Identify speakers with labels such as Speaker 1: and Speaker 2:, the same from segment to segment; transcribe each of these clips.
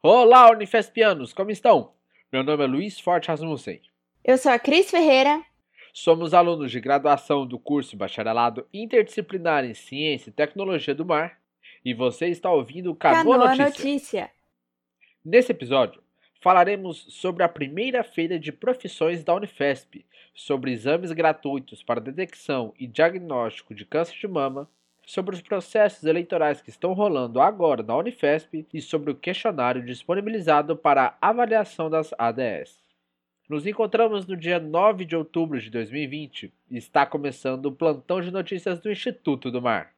Speaker 1: Olá, Unifespianos, como estão? Meu nome é Luiz Forte Rasmussen.
Speaker 2: Eu sou a Cris Ferreira.
Speaker 1: Somos alunos de graduação do curso Bacharelado Interdisciplinar em Ciência e Tecnologia do Mar e você está ouvindo o Canoa,
Speaker 2: Canoa
Speaker 1: Notícia.
Speaker 2: Notícia.
Speaker 1: Nesse episódio, falaremos sobre a primeira feira de profissões da Unifesp, sobre exames gratuitos para detecção e diagnóstico de câncer de mama, sobre os processos eleitorais que estão rolando agora na Unifesp e sobre o questionário disponibilizado para avaliação das ADS. Nos encontramos no dia 9 de outubro de 2020 e está começando o plantão de notícias do Instituto do Mar.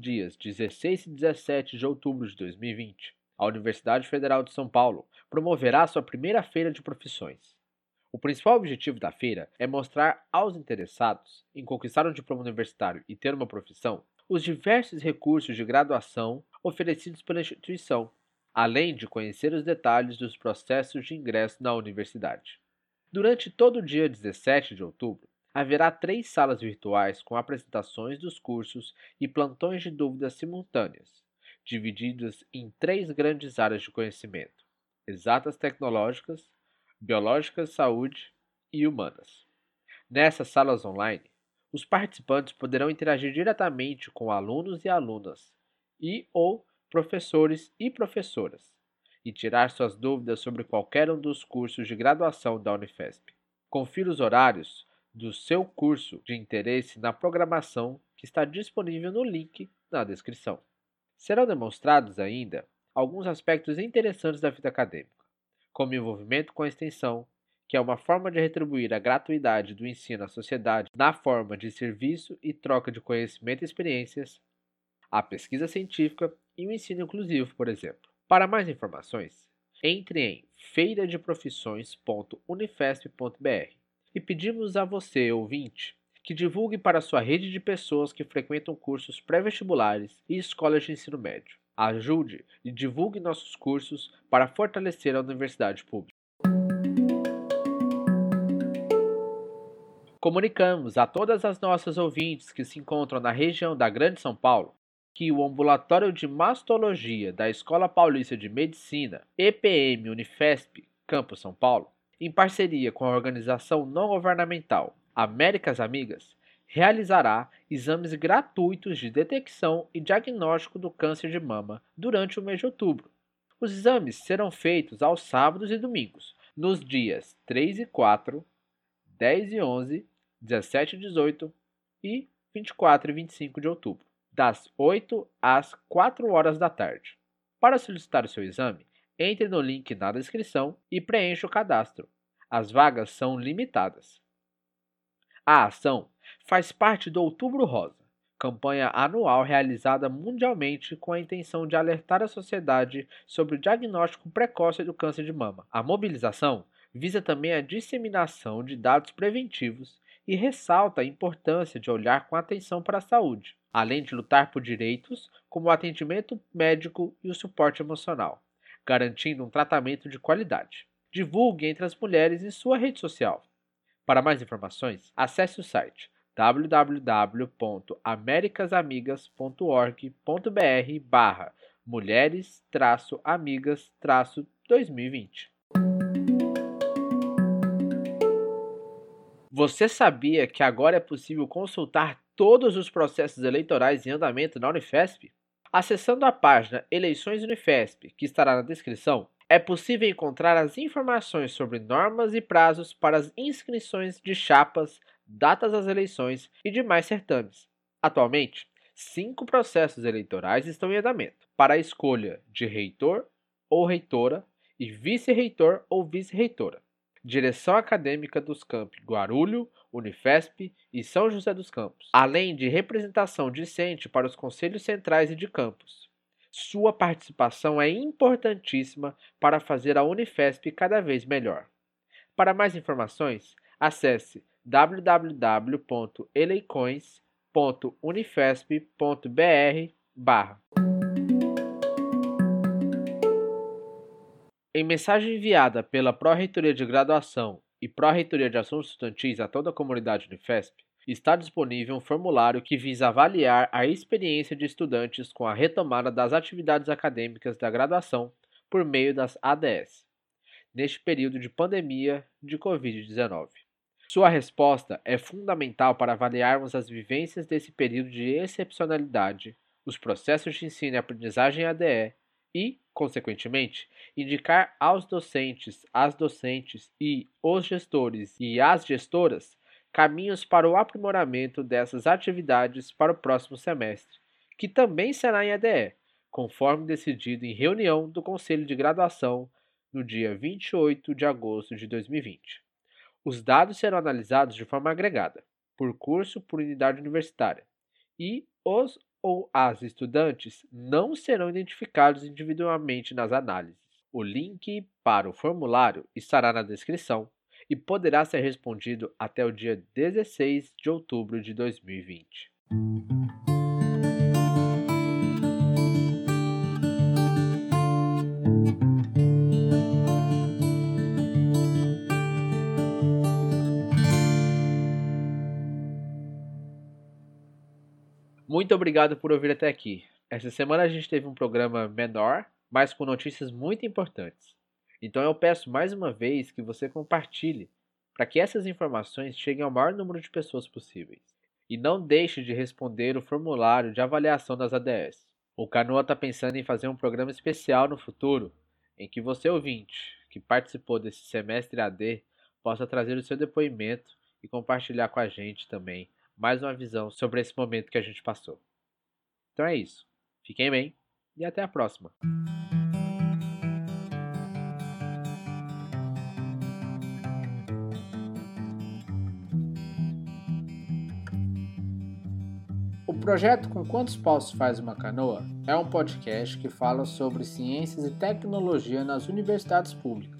Speaker 1: Dias 16 e 17 de outubro de 2020, a Universidade Federal de São Paulo promoverá sua primeira feira de profissões. O principal objetivo da feira é mostrar aos interessados em conquistar um diploma universitário e ter uma profissão os diversos recursos de graduação oferecidos pela instituição, além de conhecer os detalhes dos processos de ingresso na universidade. Durante todo o dia 17 de outubro, haverá três salas virtuais com apresentações dos cursos e plantões de dúvidas simultâneas, divididas em três grandes áreas de conhecimento: exatas tecnológicas, biológicas, saúde e humanas. Nessas salas online, os participantes poderão interagir diretamente com alunos e alunas e ou professores e professoras e tirar suas dúvidas sobre qualquer um dos cursos de graduação da Unifesp. Confira os horários do seu curso de interesse na programação que está disponível no link na descrição. Serão demonstrados ainda alguns aspectos interessantes da vida acadêmica, como envolvimento com a extensão, que é uma forma de retribuir a gratuidade do ensino à sociedade na forma de serviço e troca de conhecimento e experiências, a pesquisa científica e o ensino inclusivo, por exemplo. Para mais informações, entre em feiradeprofissões.unifesp.br e pedimos a você, ouvinte, que divulgue para sua rede de pessoas que frequentam cursos pré-vestibulares e escolas de ensino médio. Ajude e divulgue nossos cursos para fortalecer a universidade pública. Comunicamos a todas as nossas ouvintes que se encontram na região da Grande São Paulo que o Ambulatório de Mastologia da Escola Paulista de Medicina, EPM Unifesp, Campus São Paulo, em parceria com a organização não governamental Américas Amigas, realizará exames gratuitos de detecção e diagnóstico do câncer de mama durante o mês de outubro. Os exames serão feitos aos sábados e domingos, nos dias 3 e 4, 10 e 11, 17 e 18 e 24 e 25 de outubro, das 8 às 4 horas da tarde. Para solicitar o seu exame, entre no link na descrição e preencha o cadastro. As vagas são limitadas. A ação faz parte do Outubro Rosa, campanha anual realizada mundialmente com a intenção de alertar a sociedade sobre o diagnóstico precoce do câncer de mama. A mobilização visa também a disseminação de dados preventivos e ressalta a importância de olhar com atenção para a saúde, além de lutar por direitos como o atendimento médico e o suporte emocional garantindo um tratamento de qualidade. Divulgue entre as mulheres em sua rede social. Para mais informações, acesse o site www.americasamigas.org.br barra mulheres-amigas-2020. Você sabia que agora é possível consultar todos os processos eleitorais em andamento na Unifesp? Acessando a página Eleições Unifesp, que estará na descrição, é possível encontrar as informações sobre normas e prazos para as inscrições de chapas, datas das eleições e demais certames. Atualmente, cinco processos eleitorais estão em andamento para a escolha de reitor ou reitora e vice-reitor ou vice-reitora. Direção Acadêmica dos Campos Guarulho, Unifesp e São José dos Campos, além de representação discente para os conselhos centrais e de campos. Sua participação é importantíssima para fazer a Unifesp cada vez melhor. Para mais informações, acesse www.eleicões.unifesp.br Em mensagem enviada pela Pró-Reitoria de Graduação e Pró-Reitoria de Assuntos Estudantis a toda a comunidade Unifesp, está disponível um formulário que visa avaliar a experiência de estudantes com a retomada das atividades acadêmicas da graduação por meio das ADS, neste período de pandemia de Covid-19. Sua resposta é fundamental para avaliarmos as vivências desse período de excepcionalidade, os processos de ensino e aprendizagem ADE e, consequentemente, indicar aos docentes, às docentes e os gestores e as gestoras caminhos para o aprimoramento dessas atividades para o próximo semestre, que também será em ADE, conforme decidido em reunião do Conselho de Graduação no dia 28 de agosto de 2020. Os dados serão analisados de forma agregada, por curso por unidade universitária, e os ou as estudantes não serão identificados individualmente nas análises. O link para o formulário estará na descrição e poderá ser respondido até o dia 16 de outubro de 2020. Muito obrigado por ouvir até aqui. Essa semana a gente teve um programa menor, mas com notícias muito importantes. Então eu peço mais uma vez que você compartilhe para que essas informações cheguem ao maior número de pessoas possíveis. E não deixe de responder o formulário de avaliação das ADS. O Canoa está pensando em fazer um programa especial no futuro, em que você ouvinte que participou desse semestre AD possa trazer o seu depoimento e compartilhar com a gente também mais uma visão sobre esse momento que a gente passou. Então é isso. Fiquem bem e até a próxima. O projeto Com Quantos Paus Faz Uma Canoa é um podcast que fala sobre ciências e tecnologia nas universidades públicas.